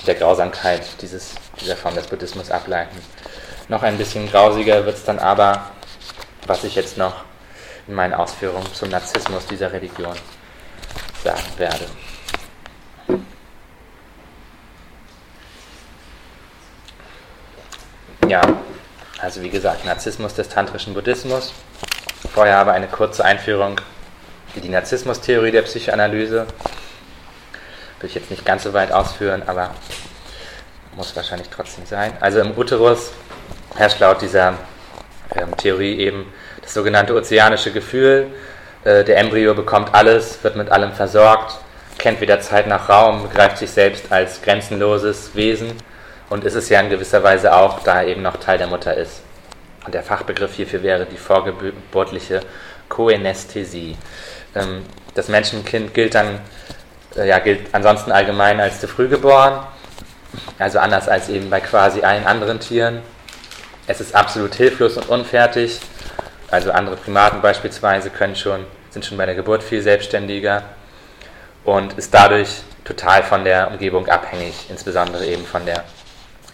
der Grausamkeit dieses, dieser Form des Buddhismus ableiten. Noch ein bisschen grausiger wird es dann aber, was ich jetzt noch in meinen Ausführungen zum Narzissmus dieser Religion sagen werde. Ja, also wie gesagt, Narzissmus des tantrischen Buddhismus. Vorher aber eine kurze Einführung in die Narzissmus-Theorie der Psychoanalyse. Will ich jetzt nicht ganz so weit ausführen, aber muss wahrscheinlich trotzdem sein. Also im Uterus herrscht laut dieser ähm, Theorie eben das sogenannte ozeanische Gefühl. Äh, der Embryo bekommt alles, wird mit allem versorgt, kennt weder Zeit noch Raum, begreift sich selbst als grenzenloses Wesen und ist es ja in gewisser Weise auch, da er eben noch Teil der Mutter ist. Und der Fachbegriff hierfür wäre die vorgeburtliche Koenästhesie. Ähm, das Menschenkind gilt dann, ja, gilt ansonsten allgemein als zu früh geboren, also anders als eben bei quasi allen anderen Tieren. Es ist absolut hilflos und unfertig, also andere Primaten beispielsweise können schon, sind schon bei der Geburt viel selbstständiger und ist dadurch total von der Umgebung abhängig, insbesondere eben von der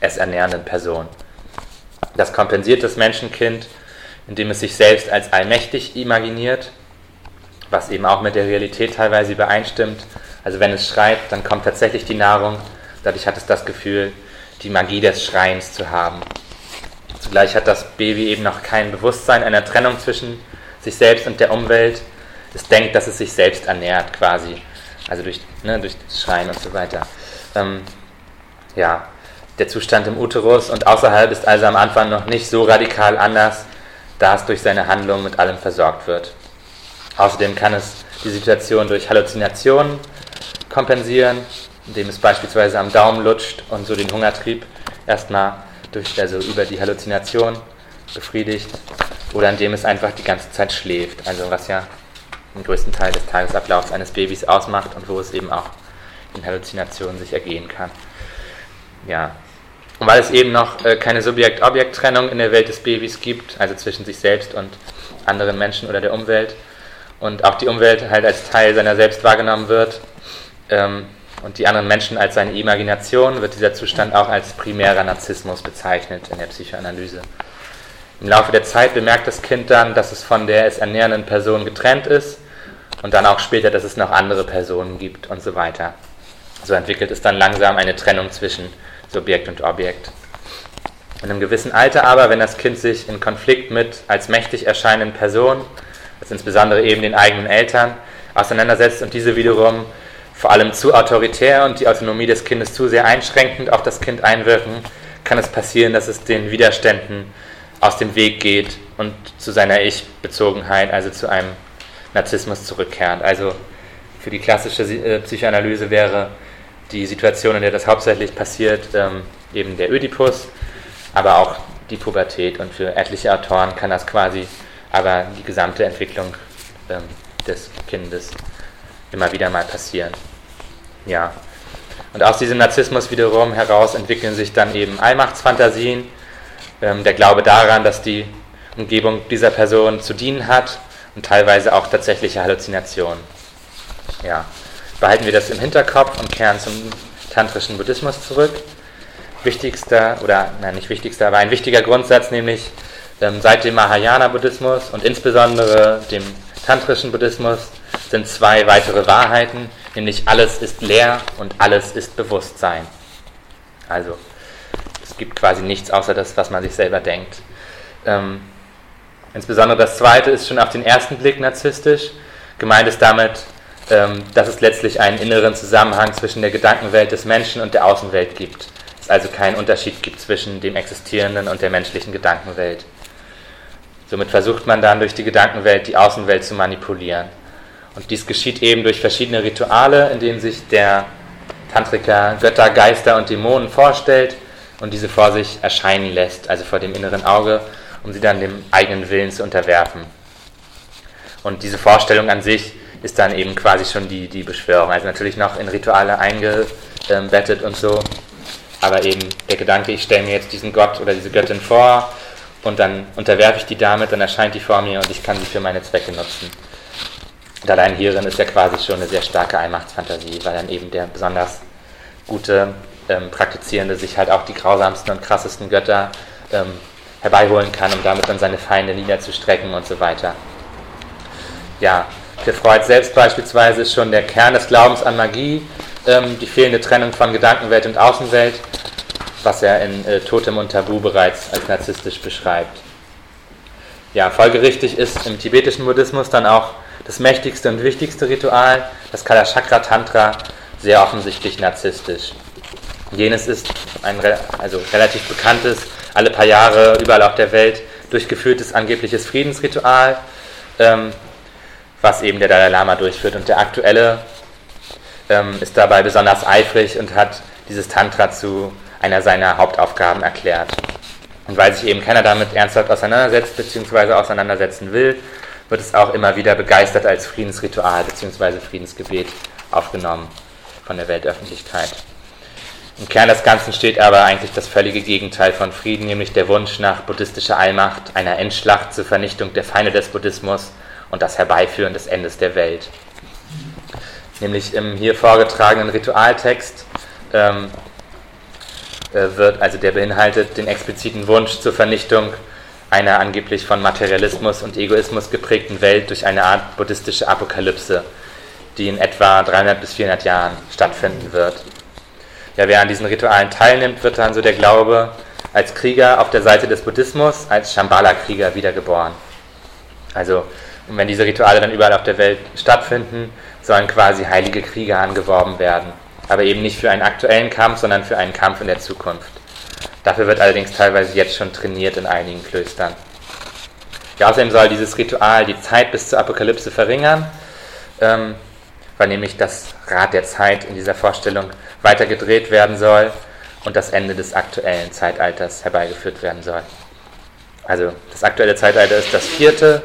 es ernährenden Person. Das kompensiert das Menschenkind, indem es sich selbst als allmächtig imaginiert, was eben auch mit der Realität teilweise übereinstimmt. Also wenn es schreit, dann kommt tatsächlich die Nahrung. Dadurch hat es das Gefühl, die Magie des Schreins zu haben. Zugleich hat das Baby eben noch kein Bewusstsein einer Trennung zwischen sich selbst und der Umwelt. Es denkt, dass es sich selbst ernährt quasi. Also durch, ne, durch Schreien und so weiter. Ähm, ja, der Zustand im Uterus und außerhalb ist also am Anfang noch nicht so radikal anders, da es durch seine Handlung mit allem versorgt wird. Außerdem kann es die Situation durch Halluzinationen kompensieren, indem es beispielsweise am Daumen lutscht und so den Hungertrieb erstmal durch, also über die Halluzination befriedigt oder indem es einfach die ganze Zeit schläft, also was ja den größten Teil des Tagesablaufs eines Babys ausmacht und wo es eben auch in Halluzinationen sich ergehen kann. Ja, und weil es eben noch äh, keine Subjekt-Objekt-Trennung in der Welt des Babys gibt, also zwischen sich selbst und anderen Menschen oder der Umwelt, und auch die Umwelt halt als Teil seiner selbst wahrgenommen wird ähm, und die anderen Menschen als seine Imagination, wird dieser Zustand auch als primärer Narzissmus bezeichnet in der Psychoanalyse. Im Laufe der Zeit bemerkt das Kind dann, dass es von der es ernährenden Person getrennt ist und dann auch später, dass es noch andere Personen gibt und so weiter. So entwickelt es dann langsam eine Trennung zwischen Subjekt und Objekt. In einem gewissen Alter aber, wenn das Kind sich in Konflikt mit als mächtig erscheinenden Personen, also insbesondere eben den eigenen Eltern, auseinandersetzt und diese wiederum vor allem zu autoritär und die Autonomie des Kindes zu sehr einschränkend auf das Kind einwirken, kann es passieren, dass es den Widerständen aus dem Weg geht und zu seiner Ich-Bezogenheit, also zu einem Narzissmus zurückkehrt. Also für die klassische äh, Psychoanalyse wäre die Situation, in der das hauptsächlich passiert, ähm, eben der Ödipus, aber auch die Pubertät. Und für etliche Autoren kann das quasi aber die gesamte Entwicklung ähm, des Kindes immer wieder mal passieren. Ja. Und aus diesem Narzissmus wiederum heraus entwickeln sich dann eben Allmachtsfantasien, ähm, der Glaube daran, dass die Umgebung dieser Person zu dienen hat und teilweise auch tatsächliche Halluzinationen. Ja behalten wir das im Hinterkopf und kehren zum tantrischen Buddhismus zurück. Wichtigster, oder nein, nicht wichtigster, aber ein wichtiger Grundsatz, nämlich ähm, seit dem Mahayana-Buddhismus und insbesondere dem tantrischen Buddhismus sind zwei weitere Wahrheiten, nämlich alles ist leer und alles ist Bewusstsein. Also es gibt quasi nichts außer das, was man sich selber denkt. Ähm, insbesondere das zweite ist schon auf den ersten Blick narzisstisch. Gemeint ist damit, ähm, dass es letztlich einen inneren Zusammenhang zwischen der Gedankenwelt des Menschen und der Außenwelt gibt. Es also keinen Unterschied gibt zwischen dem existierenden und der menschlichen Gedankenwelt. Somit versucht man dann durch die Gedankenwelt die Außenwelt zu manipulieren. Und dies geschieht eben durch verschiedene Rituale, in denen sich der Tantriker Götter, Geister und Dämonen vorstellt und diese vor sich erscheinen lässt, also vor dem inneren Auge, um sie dann dem eigenen Willen zu unterwerfen. Und diese Vorstellung an sich ist dann eben quasi schon die, die Beschwörung. Also natürlich noch in Rituale eingebettet und so, aber eben der Gedanke, ich stelle mir jetzt diesen Gott oder diese Göttin vor und dann unterwerfe ich die damit, dann erscheint die vor mir und ich kann sie für meine Zwecke nutzen. Und allein hierin ist ja quasi schon eine sehr starke Allmachtsfantasie, weil dann eben der besonders gute ähm, Praktizierende sich halt auch die grausamsten und krassesten Götter ähm, herbeiholen kann, um damit dann seine Feinde niederzustrecken und so weiter. Ja, für Freud selbst beispielsweise ist schon der Kern des Glaubens an Magie ähm, die fehlende Trennung von Gedankenwelt und Außenwelt, was er in äh, Totem und Tabu bereits als narzisstisch beschreibt. Ja, folgerichtig ist im tibetischen Buddhismus dann auch das mächtigste und wichtigste Ritual, das Kalachakra Tantra, sehr offensichtlich narzisstisch. Jenes ist ein also relativ bekanntes, alle paar Jahre überall auf der Welt durchgeführtes angebliches Friedensritual, ähm, was eben der Dalai Lama durchführt. Und der aktuelle ähm, ist dabei besonders eifrig und hat dieses Tantra zu einer seiner Hauptaufgaben erklärt. Und weil sich eben keiner damit ernsthaft auseinandersetzt bzw. auseinandersetzen will, wird es auch immer wieder begeistert als Friedensritual bzw. Friedensgebet aufgenommen von der Weltöffentlichkeit. Im Kern des Ganzen steht aber eigentlich das völlige Gegenteil von Frieden, nämlich der Wunsch nach buddhistischer Allmacht, einer Endschlacht zur Vernichtung der Feinde des Buddhismus und das Herbeiführen des Endes der Welt. Nämlich im hier vorgetragenen Ritualtext ähm, äh, wird, also der beinhaltet den expliziten Wunsch zur Vernichtung einer angeblich von Materialismus und Egoismus geprägten Welt durch eine Art buddhistische Apokalypse, die in etwa 300 bis 400 Jahren stattfinden wird. Ja, wer an diesen Ritualen teilnimmt, wird dann so der Glaube als Krieger auf der Seite des Buddhismus, als Shambhala-Krieger wiedergeboren. Also, wenn diese Rituale dann überall auf der Welt stattfinden, sollen quasi heilige Krieger angeworben werden. Aber eben nicht für einen aktuellen Kampf, sondern für einen Kampf in der Zukunft. Dafür wird allerdings teilweise jetzt schon trainiert in einigen Klöstern. Ja, außerdem soll dieses Ritual die Zeit bis zur Apokalypse verringern, ähm, weil nämlich das Rad der Zeit in dieser Vorstellung weiter gedreht werden soll und das Ende des aktuellen Zeitalters herbeigeführt werden soll. Also das aktuelle Zeitalter ist das vierte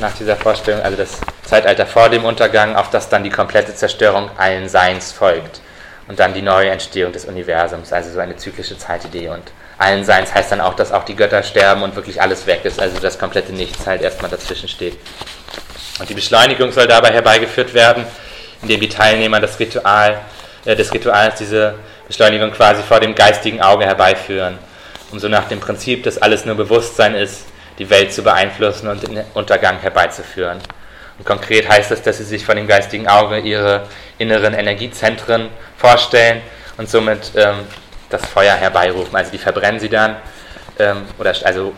nach dieser Vorstellung, also das Zeitalter vor dem Untergang, auf das dann die komplette Zerstörung allen Seins folgt und dann die neue Entstehung des Universums, also so eine zyklische Zeitidee. Und allen Seins heißt dann auch, dass auch die Götter sterben und wirklich alles weg ist, also das komplette Nichts halt erstmal dazwischen steht. Und die Beschleunigung soll dabei herbeigeführt werden, indem die Teilnehmer des, Ritual, äh, des Rituals diese Beschleunigung quasi vor dem geistigen Auge herbeiführen, um so nach dem Prinzip, dass alles nur Bewusstsein ist, die Welt zu beeinflussen und den Untergang herbeizuführen. Und konkret heißt das, dass sie sich vor dem geistigen Auge ihre inneren Energiezentren vorstellen und somit ähm, das Feuer herbeirufen. Also die verbrennen sie dann, ähm, oder also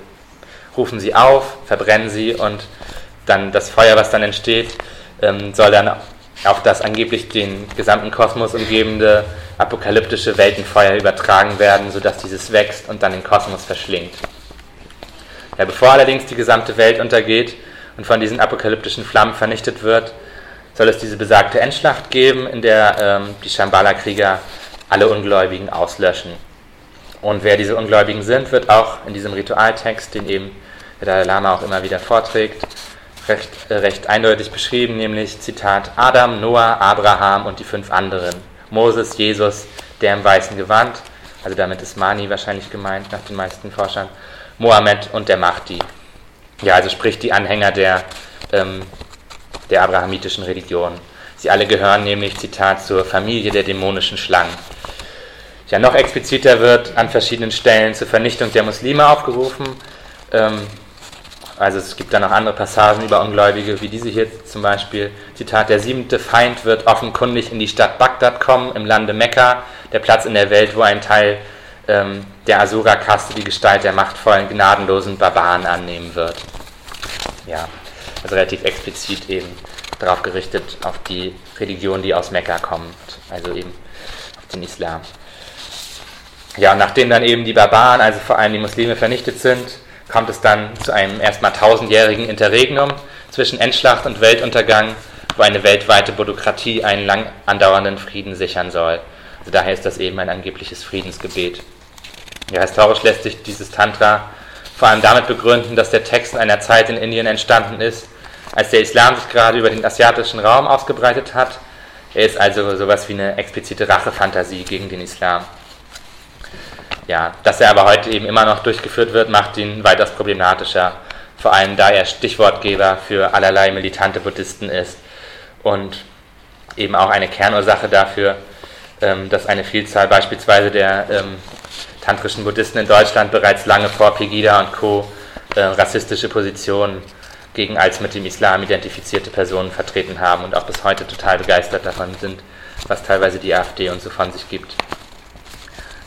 rufen sie auf, verbrennen sie und dann das Feuer, was dann entsteht, ähm, soll dann auf das angeblich den gesamten Kosmos umgebende apokalyptische Weltenfeuer übertragen werden, sodass dieses wächst und dann den Kosmos verschlingt. Ja, bevor allerdings die gesamte Welt untergeht und von diesen apokalyptischen Flammen vernichtet wird, soll es diese besagte Endschlacht geben, in der ähm, die Shambhala-Krieger alle Ungläubigen auslöschen. Und wer diese Ungläubigen sind, wird auch in diesem Ritualtext, den eben der Dalai Lama auch immer wieder vorträgt, recht, äh, recht eindeutig beschrieben, nämlich Zitat Adam, Noah, Abraham und die fünf anderen. Moses, Jesus, der im weißen Gewand, also damit ist Mani wahrscheinlich gemeint nach den meisten Forschern, Mohammed und der Mahdi. Ja, also sprich die Anhänger der ähm, der abrahamitischen Religion. Sie alle gehören nämlich, Zitat, zur Familie der dämonischen Schlangen. Ja, noch expliziter wird an verschiedenen Stellen zur Vernichtung der Muslime aufgerufen, ähm, also es gibt dann noch andere Passagen über Ungläubige, wie diese hier zum Beispiel. Zitat, der siebente Feind wird offenkundig in die Stadt Bagdad kommen, im Lande Mekka, der Platz in der Welt, wo ein Teil ähm, der Asura-Kaste die Gestalt der machtvollen, gnadenlosen Barbaren annehmen wird. Ja, also relativ explizit eben darauf gerichtet, auf die Religion, die aus Mekka kommt, also eben auf den Islam. Ja, und nachdem dann eben die Barbaren, also vor allem die Muslime, vernichtet sind, kommt es dann zu einem erstmal tausendjährigen Interregnum zwischen Endschlacht und Weltuntergang, wo eine weltweite Bürokratie einen lang andauernden Frieden sichern soll. Also daher ist das eben ein angebliches Friedensgebet. Ja, historisch lässt sich dieses Tantra vor allem damit begründen, dass der Text in einer Zeit in Indien entstanden ist, als der Islam sich gerade über den asiatischen Raum ausgebreitet hat. Er ist also sowas wie eine explizite Rachefantasie gegen den Islam. Ja, dass er aber heute eben immer noch durchgeführt wird, macht ihn weitaus problematischer, vor allem da er Stichwortgeber für allerlei militante Buddhisten ist und eben auch eine Kernursache dafür, ähm, dass eine Vielzahl beispielsweise der ähm, tantrischen Buddhisten in Deutschland bereits lange vor Pegida und Co. Äh, rassistische Positionen gegen als mit dem Islam identifizierte Personen vertreten haben und auch bis heute total begeistert davon sind, was teilweise die AfD und so von sich gibt.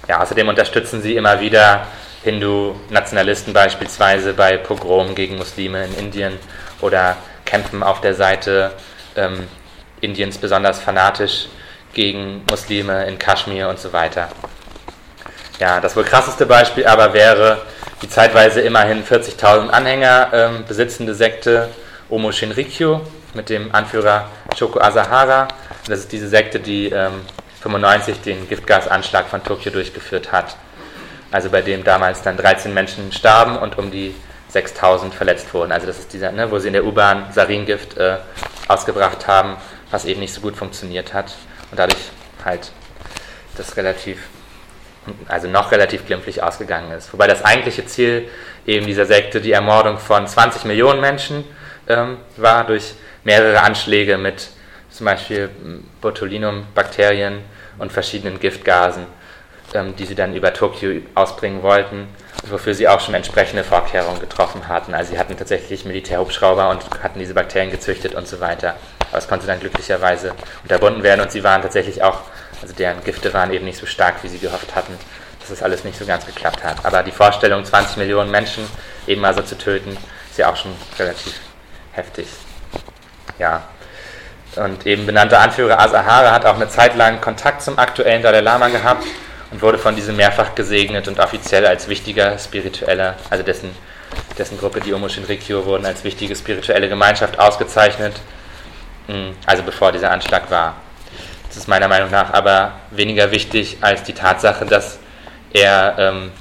Ja, außerdem unterstützen sie immer wieder Hindu-Nationalisten beispielsweise bei Pogromen gegen Muslime in Indien oder kämpfen auf der Seite ähm, Indiens besonders fanatisch gegen Muslime in Kaschmir und so weiter. Ja, das wohl krasseste Beispiel aber wäre die zeitweise immerhin 40.000 Anhänger ähm, besitzende Sekte Omo Shinrikyo mit dem Anführer Shoko Asahara. Das ist diese Sekte, die ähm, 95 den Giftgasanschlag von Tokio durchgeführt hat. Also bei dem damals dann 13 Menschen starben und um die 6000 verletzt wurden. Also das ist dieser, ne, wo sie in der U-Bahn Saringift äh, ausgebracht haben, was eben nicht so gut funktioniert hat und dadurch halt das relativ also noch relativ glimpflich ausgegangen ist. Wobei das eigentliche Ziel eben dieser Sekte die Ermordung von 20 Millionen Menschen ähm, war durch mehrere Anschläge mit zum Beispiel Botulinum-Bakterien und verschiedenen Giftgasen, ähm, die sie dann über Tokio ausbringen wollten, wofür sie auch schon entsprechende Vorkehrungen getroffen hatten. Also sie hatten tatsächlich Militärhubschrauber und hatten diese Bakterien gezüchtet und so weiter. Aber es konnte dann glücklicherweise unterbunden werden und sie waren tatsächlich auch also deren Gifte waren eben nicht so stark, wie sie gehofft hatten, dass das alles nicht so ganz geklappt hat. Aber die Vorstellung, 20 Millionen Menschen eben mal so zu töten, ist ja auch schon relativ heftig. Ja. Und eben benannter Anführer Asahara hat auch eine Zeit lang Kontakt zum aktuellen Dalai Lama gehabt und wurde von diesem mehrfach gesegnet und offiziell als wichtiger spiritueller, also dessen, dessen Gruppe, die Omo Shinrikyo, wurden als wichtige spirituelle Gemeinschaft ausgezeichnet, hm, also bevor dieser Anschlag war. Das ist meiner Meinung nach aber weniger wichtig als die Tatsache, dass er ähm,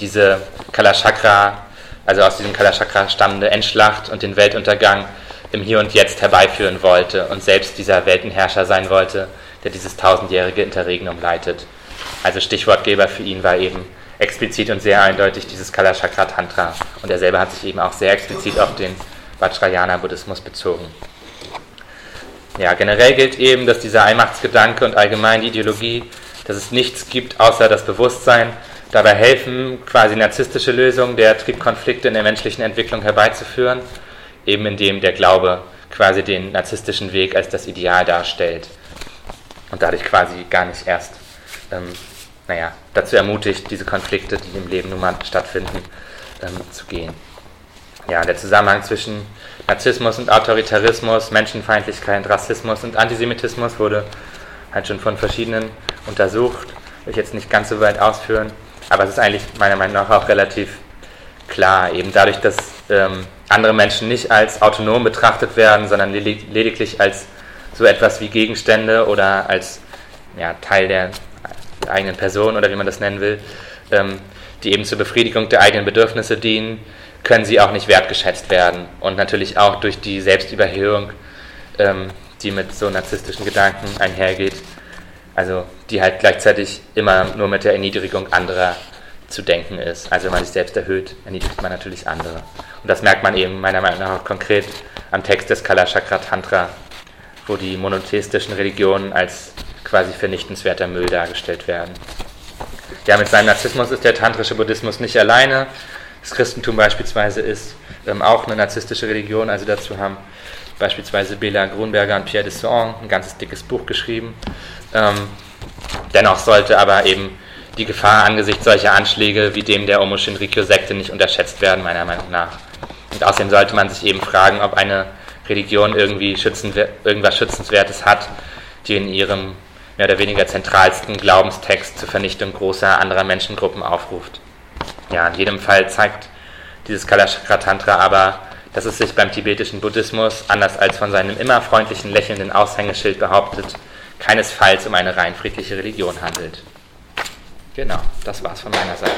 diese Kalachakra, also aus diesem Kalachakra stammende Endschlacht und den Weltuntergang im Hier und Jetzt herbeiführen wollte und selbst dieser Weltenherrscher sein wollte, der dieses tausendjährige Interregnum leitet. Also Stichwortgeber für ihn war eben explizit und sehr eindeutig dieses Kalachakra Tantra. Und er selber hat sich eben auch sehr explizit auf den Vajrayana Buddhismus bezogen. Ja, generell gilt eben, dass dieser Allmachtsgedanke und allgemein die Ideologie, dass es nichts gibt außer das Bewusstsein, dabei helfen, quasi narzisstische Lösungen der Triebkonflikte in der menschlichen Entwicklung herbeizuführen, eben indem der Glaube quasi den narzisstischen Weg als das Ideal darstellt und dadurch quasi gar nicht erst, ähm, naja, dazu ermutigt, diese Konflikte, die im Leben nun mal stattfinden, ähm, zu gehen. Ja, der Zusammenhang zwischen Narzissmus und Autoritarismus, Menschenfeindlichkeit, Rassismus und Antisemitismus wurde halt schon von verschiedenen untersucht. Will ich jetzt nicht ganz so weit ausführen, aber es ist eigentlich meiner Meinung nach auch relativ klar, eben dadurch, dass ähm, andere Menschen nicht als autonom betrachtet werden, sondern lediglich als so etwas wie Gegenstände oder als ja, Teil der eigenen Person oder wie man das nennen will, ähm, die eben zur Befriedigung der eigenen Bedürfnisse dienen, können sie auch nicht wertgeschätzt werden. Und natürlich auch durch die Selbstüberhöhung, ähm, die mit so narzisstischen Gedanken einhergeht. Also die halt gleichzeitig immer nur mit der Erniedrigung anderer zu denken ist. Also wenn man sich selbst erhöht, erniedrigt man natürlich andere. Und das merkt man eben meiner Meinung nach auch konkret am Text des Kalachakra Tantra, wo die monotheistischen Religionen als quasi vernichtenswerter Müll dargestellt werden. Ja, mit seinem Narzissmus ist der tantrische Buddhismus nicht alleine das Christentum beispielsweise ist ähm, auch eine narzisstische Religion. Also dazu haben beispielsweise Bela Grunberger und Pierre de Desson ein ganzes dickes Buch geschrieben. Ähm, dennoch sollte aber eben die Gefahr angesichts solcher Anschläge wie dem der Omo Shinrikyo-Sekte nicht unterschätzt werden, meiner Meinung nach. Und außerdem sollte man sich eben fragen, ob eine Religion irgendwie schützenwer irgendwas Schützenswertes hat, die in ihrem mehr oder weniger zentralsten Glaubenstext zur Vernichtung großer anderer Menschengruppen aufruft. Ja, in jedem Fall zeigt dieses Kalachakra Tantra aber, dass es sich beim tibetischen Buddhismus, anders als von seinem immer freundlichen, lächelnden Aushängeschild behauptet, keinesfalls um eine rein friedliche Religion handelt. Genau, das war's von meiner Seite.